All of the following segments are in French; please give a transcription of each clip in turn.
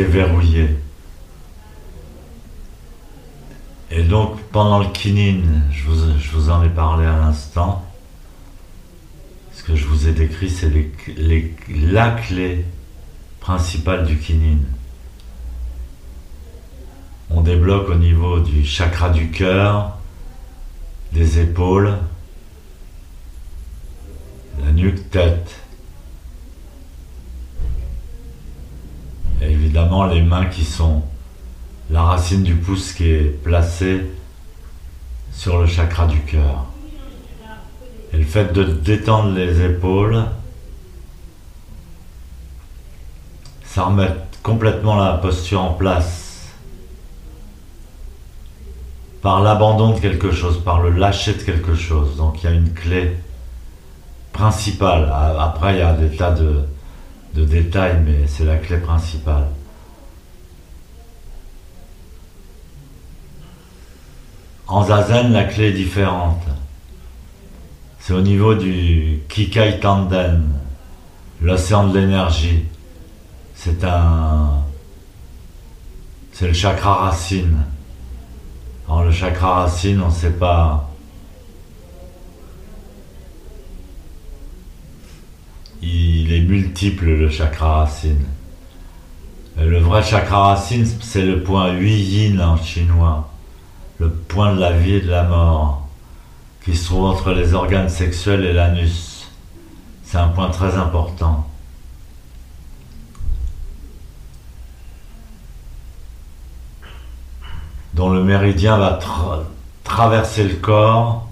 déverrouiller. Et donc pendant le kinin, je vous, en ai parlé à l'instant, ce que je vous ai décrit, c'est la clé principale du kinin. On débloque au niveau du chakra du cœur, des épaules, la nuque tête. Les mains qui sont la racine du pouce qui est placée sur le chakra du cœur. Et le fait de détendre les épaules, ça remet complètement la posture en place. Par l'abandon de quelque chose, par le lâcher de quelque chose. Donc il y a une clé principale. Après, il y a des tas de détails, mais c'est la clé principale. En zazen, la clé est différente. C'est au niveau du Kikai Tanden, l'océan de l'énergie. C'est un. C'est le chakra racine. Alors, le chakra racine, on ne sait pas. Il est multiple, le chakra racine. Le vrai chakra racine, c'est le point 8 yin en chinois le point de la vie et de la mort, qui se trouve entre les organes sexuels et l'anus. C'est un point très important. dont le méridien va traverser le corps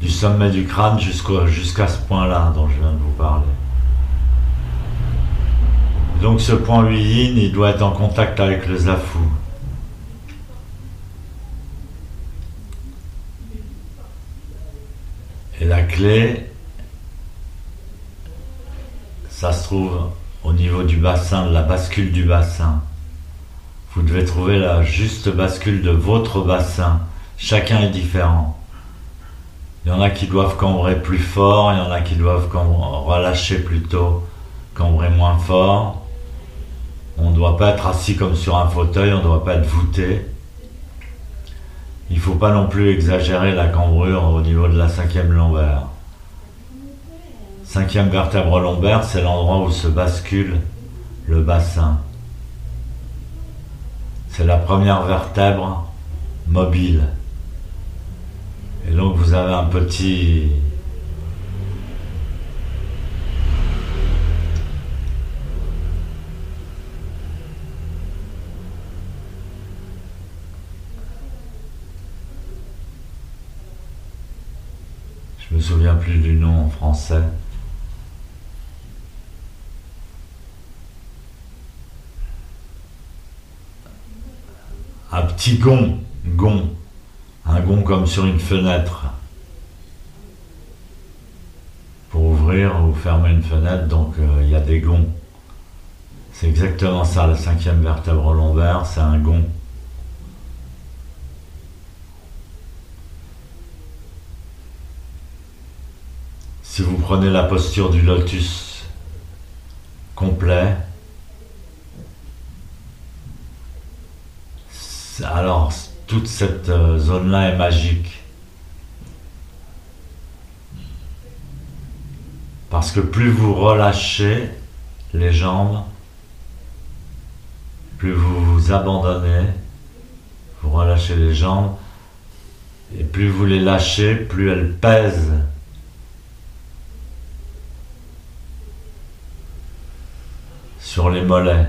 du sommet du crâne jusqu'à ce point-là dont je viens de vous parler. Donc ce point 8 yin, il doit être en contact avec le zafou. Et la clé, ça se trouve au niveau du bassin, de la bascule du bassin. Vous devez trouver la juste bascule de votre bassin. Chacun est différent. Il y en a qui doivent cambrer plus fort, il y en a qui doivent relâcher plutôt, cambrer moins fort. On ne doit pas être assis comme sur un fauteuil, on ne doit pas être voûté. Il ne faut pas non plus exagérer la cambrure au niveau de la cinquième lombaire. Cinquième vertèbre lombaire, c'est l'endroit où se bascule le bassin. C'est la première vertèbre mobile. Et donc vous avez un petit Je me souviens plus du nom en français. Un petit gond, gond, un gond comme sur une fenêtre. Pour ouvrir ou fermer une fenêtre, donc euh, il y a des gonds. C'est exactement ça, la cinquième vertèbre lombaire, c'est un gond. Si vous prenez la posture du lotus complet, alors toute cette euh, zone-là est magique. Parce que plus vous relâchez les jambes, plus vous vous abandonnez, vous relâchez les jambes, et plus vous les lâchez, plus elles pèsent sur les mollets.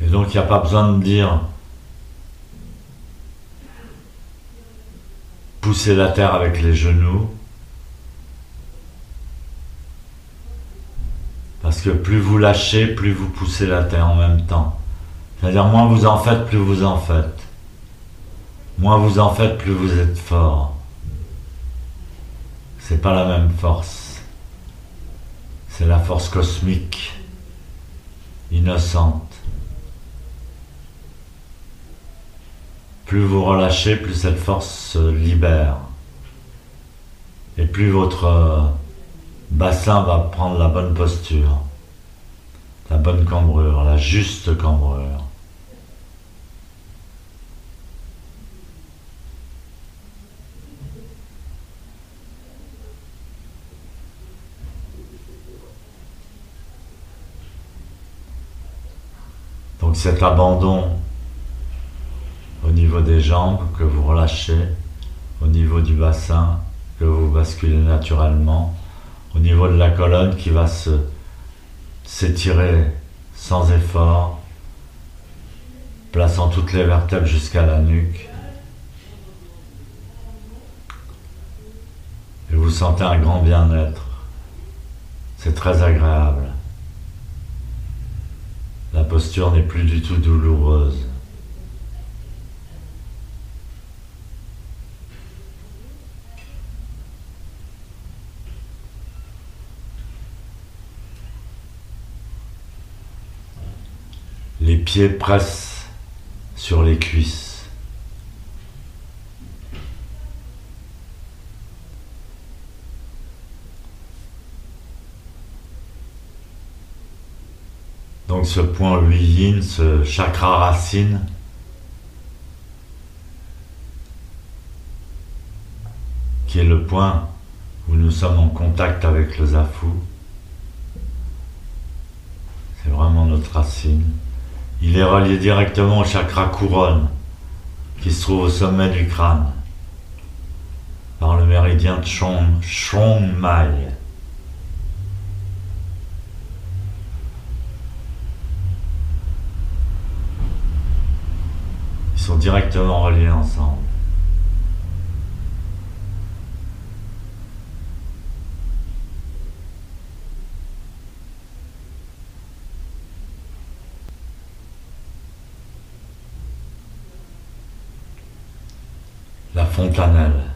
Et donc il n'y a pas besoin de dire pousser la terre avec les genoux. Parce que plus vous lâchez, plus vous poussez la terre en même temps. C'est-à-dire moins vous en faites, plus vous en faites. Moins vous en faites, plus vous êtes fort c'est pas la même force. C'est la force cosmique, innocente. Plus vous relâchez, plus cette force se libère. Et plus votre bassin va prendre la bonne posture, la bonne cambrure, la juste cambrure. Donc cet abandon au niveau des jambes que vous relâchez, au niveau du bassin que vous basculez naturellement, au niveau de la colonne qui va se s'étirer sans effort, plaçant toutes les vertèbres jusqu'à la nuque. Et vous sentez un grand bien-être. C'est très agréable. La posture n'est plus du tout douloureuse. Les pieds pressent sur les cuisses. Donc ce point 8 yin, ce chakra racine, qui est le point où nous sommes en contact avec le zafu. C'est vraiment notre racine. Il est relié directement au chakra couronne qui se trouve au sommet du crâne par le méridien de Chong, Mai. Sont directement reliés ensemble. la fontanelle.